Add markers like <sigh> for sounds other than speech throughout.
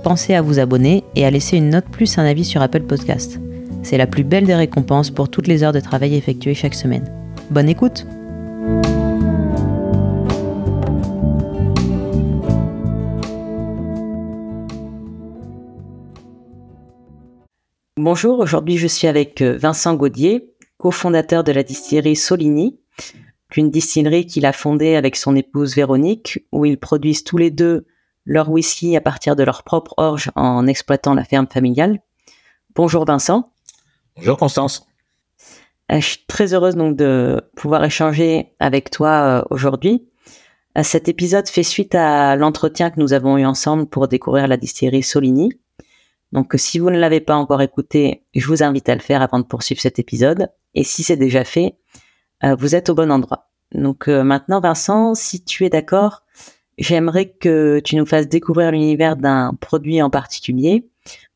pensez à vous abonner et à laisser une note plus un avis sur Apple Podcast. C'est la plus belle des récompenses pour toutes les heures de travail effectuées chaque semaine. Bonne écoute Bonjour, aujourd'hui je suis avec euh, Vincent Gaudier, cofondateur de la distillerie Soligny, une distillerie qu'il a fondée avec son épouse Véronique, où ils produisent tous les deux leur whisky à partir de leur propre orge en exploitant la ferme familiale. Bonjour Vincent. Bonjour Constance. Euh, je suis très heureuse donc de pouvoir échanger avec toi euh, aujourd'hui. Euh, cet épisode fait suite à l'entretien que nous avons eu ensemble pour découvrir la distillerie Soligny. Donc si vous ne l'avez pas encore écouté, je vous invite à le faire avant de poursuivre cet épisode. Et si c'est déjà fait, vous êtes au bon endroit. Donc maintenant Vincent, si tu es d'accord, j'aimerais que tu nous fasses découvrir l'univers d'un produit en particulier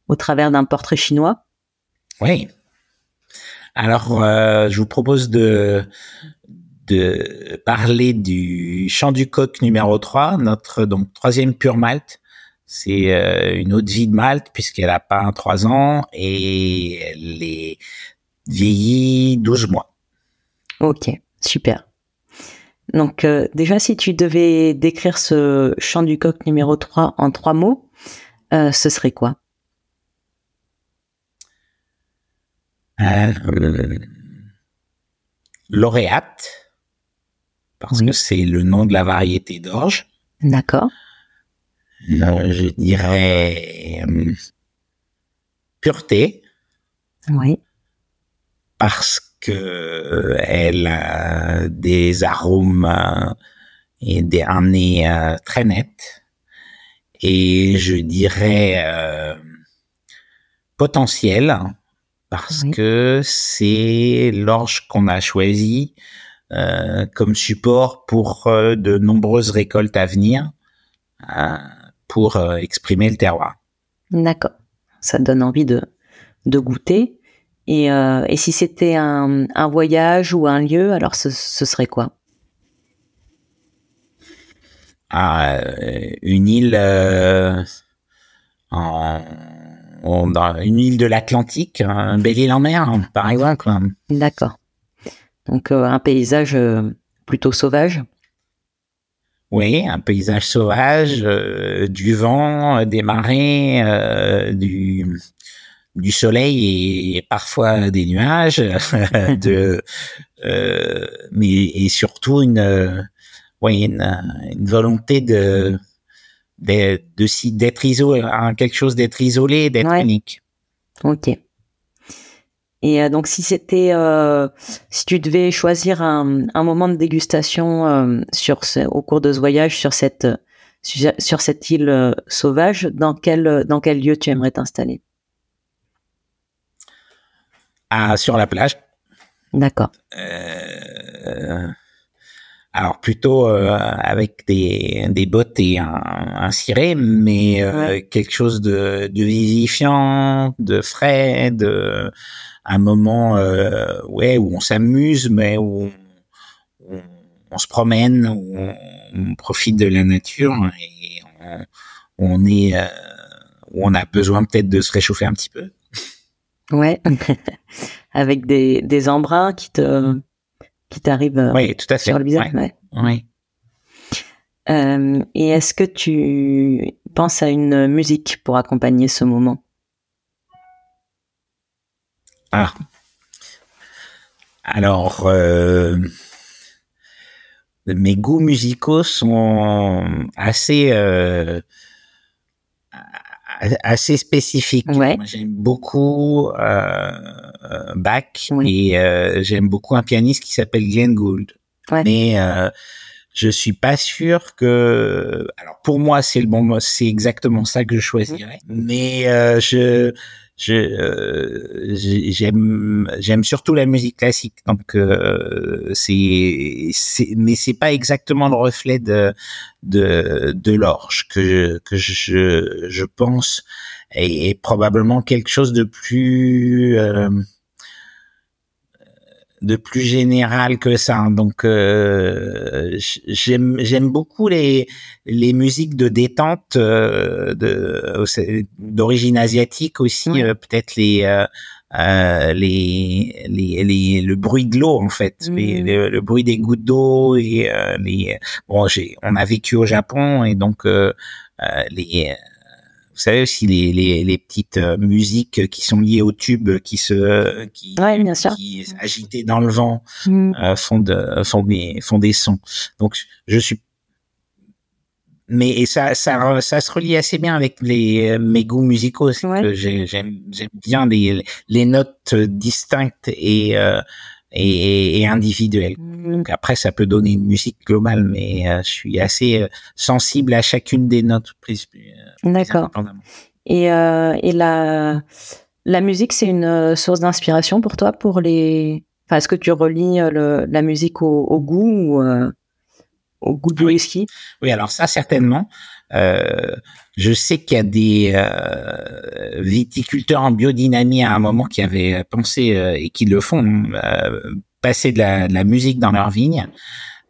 au travers d'un portrait chinois. Oui. Alors, euh, je vous propose de de parler du Chant du Coq numéro 3, notre donc troisième pure malt. C'est euh, une de vie de malt puisqu'elle a pas 3 ans et elle est vieillie 12 mois. Ok, super. Donc euh, déjà, si tu devais décrire ce chant du coq numéro 3 en trois mots, euh, ce serait quoi? Euh, Lauréate, parce que c'est le nom de la variété d'orge. D'accord. je dirais pureté. Oui. Parce que elle a des arômes euh, et des un nez euh, très net et je dirais euh, potentiel parce que c'est l'orge qu'on a choisi comme support pour de nombreuses récoltes à venir pour exprimer le terroir. D'accord. Ça donne envie de, de goûter. Et, euh, et si c'était un, un, voyage ou un lieu, alors ce, ce serait quoi? Ah, Une île euh, en, dans une île de l'Atlantique, un belle île en mer, par exemple. D'accord. Donc euh, un paysage euh, plutôt sauvage. Oui, un paysage sauvage, euh, du vent, des marées, du du soleil et parfois des nuages, <laughs> de, euh, mais et surtout une, ouais, une, une volonté de de d'être isolé, quelque chose d'être isolé, d'être unique. Ok. Et euh, donc si c'était, euh, si tu devais choisir un, un moment de dégustation euh, sur ce, au cours de ce voyage sur cette sur cette île euh, sauvage, dans quel dans quel lieu tu aimerais t'installer? Sur la plage. D'accord. Euh, alors plutôt euh, avec des, des bottes et un, un ciré, mais euh, quelque chose de, de vivifiant, de frais, de un moment ouais où on s'amuse, mais où on, se promène, où on, profite de la nature et on, on est où on a besoin peut-être de se réchauffer un petit peu. Ouais, <laughs> avec des, des embruns qui te qui t'arrivent euh, oui, tout à fait. sur le visage. Ouais. Oui. Euh, et est-ce que tu penses à une musique pour accompagner ce moment? Ah. Alors, euh, mes goûts musicaux sont assez euh, assez spécifique. Ouais. J'aime beaucoup euh, Bach et euh, j'aime beaucoup un pianiste qui s'appelle Glenn Gould. Ouais. Mais euh, je suis pas sûr que. Alors pour moi, c'est le bon, c'est exactement ça que je choisirais. Mais euh, je je euh, j'aime j'aime surtout la musique classique. Donc euh, c'est c'est mais c'est pas exactement le reflet de de de l'orge que que je je pense. Est, probablement quelque chose de plus euh, de plus général que ça. Hein. Donc euh, j'aime j'aime beaucoup les les musiques de détente euh, de d'origine asiatique aussi euh, peut-être les euh, les, les, les, le bruit de l'eau en fait, mmh. le, bruit des gouttes d'eau et les bon j'ai on a vécu au Japon et donc les vous savez aussi les, les, les petites euh, musiques qui sont liées au tube qui se qui, bien sûr. qui agitées dans le vent mm. euh, font de font des font des sons. Donc je suis mais et ça ça ça se relie assez bien avec les mes goûts musicaux ouais. j'aime j'aime bien les les notes distinctes et euh, et, et individuelles. Mm. Donc après, ça peut donner une musique globale, mais euh, je suis assez euh, sensible à chacune des notes prises. D'accord. Et, euh, et la, la musique, c'est une euh, source d'inspiration pour toi pour les. Enfin, est-ce que tu relis euh, le, la musique au, au goût ou euh, au goût du whisky? Oui, alors ça certainement. Euh, je sais qu'il y a des euh, viticulteurs en biodynamie à un moment qui avaient pensé et qui le font passer de la, de la, musique dans leur vigne.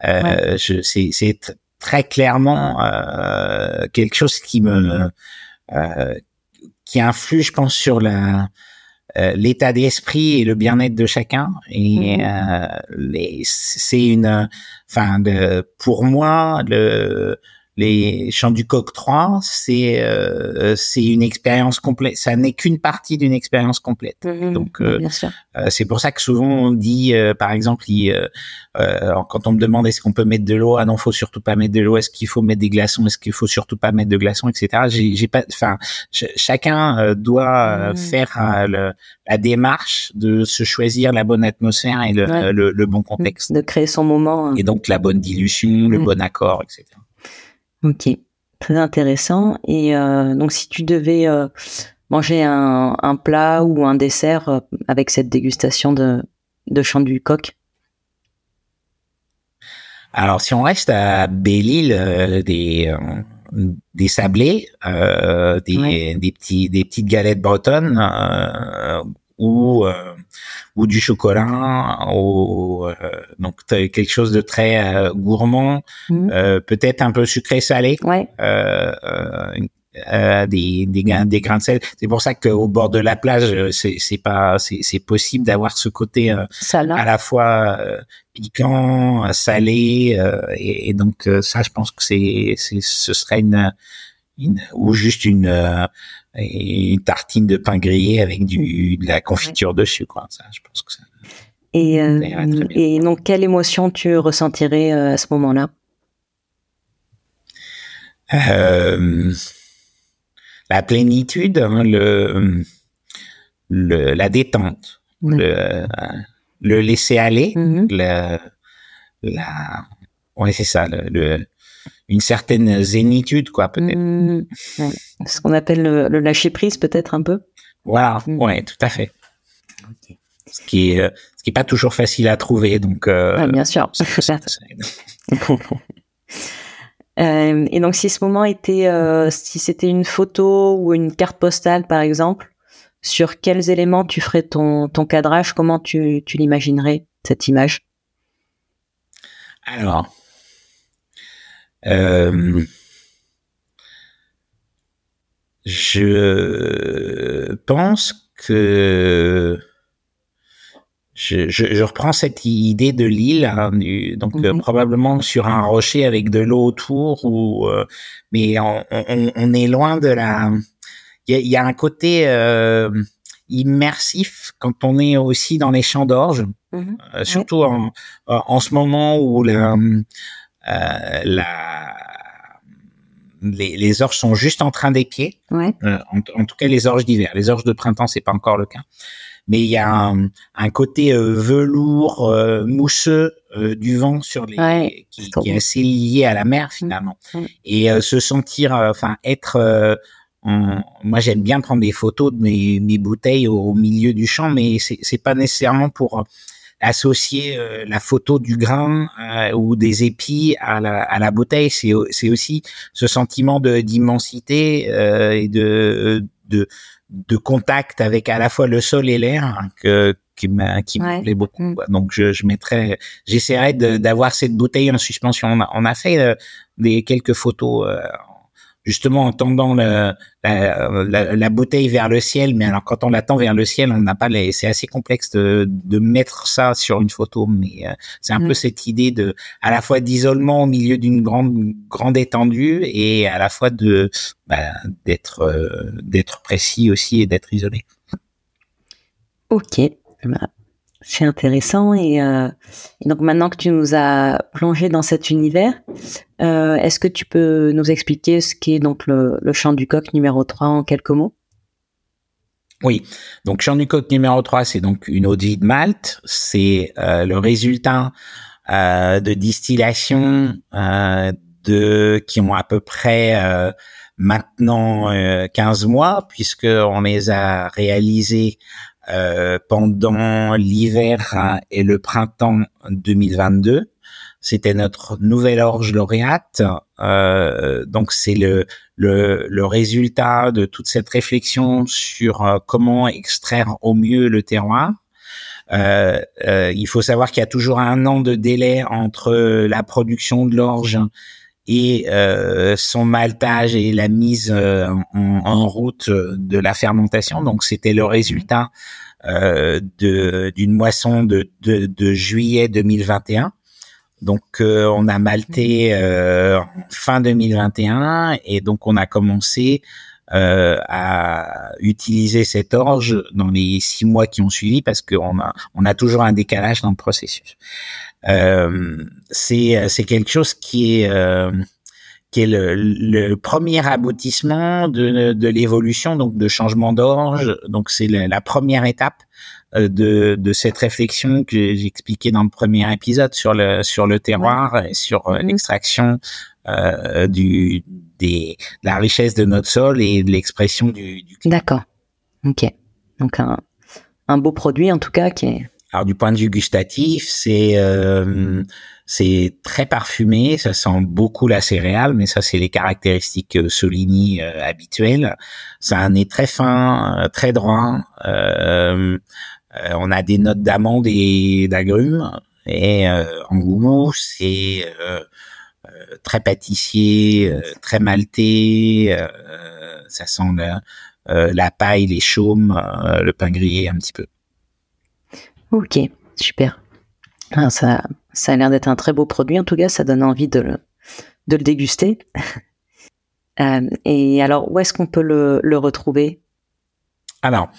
Ouais. C'est très clairement euh, quelque chose qui me euh, qui influe, je pense, sur la euh, l'état d'esprit et le bien-être de chacun. Et mm-hmm. c'est une, enfin, pour moi, le les Chants du Coq 3, c'est euh, c'est une expérience complète. Ça n'est qu'une partie d'une expérience complète. Mmh, Donc euh, euh, c'est pour ça que souvent on dit, euh, par exemple, il, quand on me demande est-ce qu'on peut mettre de l'eau, ah non, faut surtout pas mettre de l'eau. Est-ce qu'il faut mettre des glaçons Est-ce qu'il faut surtout pas mettre de glaçons, etc. J'ai pas, enfin, chacun doit mmh. faire la démarche de se choisir la bonne atmosphère et le, le, bon contexte, de créer son moment. Hein. Et donc la bonne dilution, le mmh. bon accord, etc. Ok, très intéressant. Et euh, donc, si tu devais euh, manger un, un, plat ou un dessert euh, avec cette dégustation de, de champ du coq? Alors, si on reste à Belle-Île, des des sablés, des, des petits des petites galettes bretonnes ou ou du chocolat ou euh, donc quelque chose de très euh, gourmand, mmh. euh, peut-être un peu sucré salé. Ouais. des, des, des grains de sel. C'est pour ça qu'au bord de la plage, c'est, pas, c'est, c'est possible d'avoir ce côté à la fois piquant, salé, et, et, donc ça, je pense que c'est, c'est, ce serait une ou juste une et une tartine de pain grillé avec du de la confiture dessus quoi. Ça je pense que ça et euh, et donc quelle émotion tu ressentirais euh, à ce moment-là? Euh, la plénitude hein, le, le la détente le le laisser aller mm-hmm. le, la ouais c'est ça le une certaine zénitude, quoi, peut-être. Mmh, Ce qu'on appelle le, lâcher prise, peut-être un peu. Voilà, mmh. ouais, tout à fait. Ce qui est, euh, ce qui est pas toujours facile à trouver, donc. Euh, bien sûr. <laughs> euh, et donc, si ce moment était, euh, si c'était une photo ou une carte postale, par exemple, sur quels éléments tu ferais ton, ton cadrage? Comment tu, tu l'imaginerais cette image? Alors, euh, je pense que je, je, je, reprends cette idée de l'île, hein, donc euh, mhm. probablement sur un rocher avec de l'eau autour, ou euh, mais on, on, on, est loin de la. Il y a, y a, un côté euh, immersif quand on est aussi dans les champs d'orge, mhm. surtout en, en ce moment où la la, les, les, orges sont juste en train d'épier. Ouais. Euh, en, en, tout cas, les orges d'hiver. Les orges de printemps, c'est pas encore le cas. mais il y a un, un côté velours mousseux du vent sur les qui, qui, est assez lié à la mer finalement et se sentir enfin être moi, j'aime bien prendre des photos de mes, mes bouteilles au, milieu du champ, mais c'est pas nécessairement pour associer euh, la photo du grain euh, ou des épis à la, à la bouteille, c'est c'est aussi ce sentiment de d'immensité euh, et de, de de contact avec à la fois le sol et l'air hein, que qui m'a qui me plaît beaucoup. Mm. Donc je, je mettrais, j'essaierai d'avoir cette bouteille en suspension. On a, on a fait des quelques photos justement en tendant la, la, bouteille vers le ciel, mais alors quand on l'attend vers le ciel, on n'a pas les, c'est assez complexe de, de mettre ça sur une photo, mais euh, c'est un peu mm. cette idée de, à la fois d'isolement au milieu d'une grande grande étendue et à la fois de bah, d'être euh, d'être précis aussi et d'être isolé. Ok, bah, c'est intéressant euh, et, donc maintenant que tu nous as plongé dans cet univers, euh, est-ce que tu peux nous expliquer ce qu'est donc le, chant du coq numéro 3 en quelques mots? Oui, donc chant du coq numéro 3, c'est donc une eau de Malte, c'est euh, le résultat de distillation de qui ont à peu près maintenant 15 mois puisque on les a réalisés euh, pendant l'hiver et le printemps 2022. C'était notre nouvelle orge lauréate. Euh, donc c'est le, le, le, résultat de toute cette réflexion sur euh, comment extraire au mieux le terroir. Euh, euh, il faut savoir qu'il y a toujours un an de délai entre la production de l'orge et euh, son maltage et la mise euh, en, route de la fermentation. Donc c'était le résultat euh, d'une moisson de, de, de, juillet 2021. Donc euh, on a malté euh, fin 2021 et donc on a commencé à utiliser cette orge dans les six mois qui ont suivi parce qu'on a on a toujours un décalage dans le processus. Euh, c'est c'est quelque chose qui est euh, qui est le, le, premier aboutissement de, de l'évolution, donc de changement d'orge. Donc c'est la, la, première étape euh, de, de cette réflexion que j'expliquais dans le premier épisode sur le sur le terroir et sur mhm. l'extraction euh, du des de la richesse de notre sol et de l'expression du, du D'accord. Ok. Donc un un beau produit en tout cas qui est alors du point de vue gustatif, c'est euh, c'est très parfumé, ça sent beaucoup la céréale, mais ça c'est les caractéristiques euh, Soligny euh, habituelles. Ça a un nez très fin, euh, très droit. Euh, on a des notes d'amande et d'agrumes, et en goût c'est très pâtissier, très maltais. ça sent la, la paille, les chaumes, le pain grillé un petit peu. Ok, super. Ah, ça, ça a l'air d'être un très beau produit. En tout cas, ça donne envie de le, de le déguster. <laughs> euh, et alors, où est-ce qu'on peut le, le retrouver? Alors,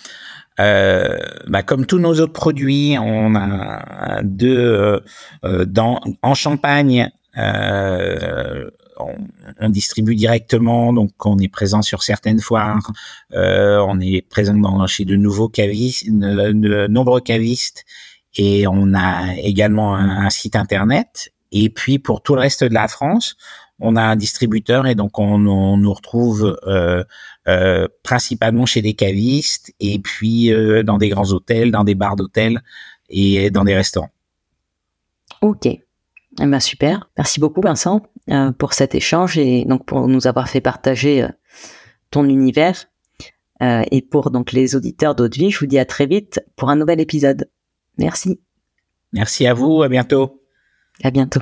euh, bah, comme tous nos autres produits, on a deux euh, euh dans en Champagne. Euh, on, on, distribue directement, donc on est présent sur certaines foires, euh, on est présent dans, chez de nouveaux cavistes, de, nombreux cavistes, et on a également un, site internet. Et puis pour tout le reste de la France, on a un distributeur et donc on, on nous retrouve euh, euh, principalement chez des cavistes et puis euh, dans des grands hôtels, dans des bars d'hôtels et dans des restaurants. Ok, eh ben super. Merci beaucoup Vincent. Pour cet échange et donc pour nous avoir fait partager ton univers. Et pour donc les auditeurs d'Haute Vie, je vous dis à très vite pour un nouvel épisode. Merci. Merci à vous, à bientôt. À bientôt.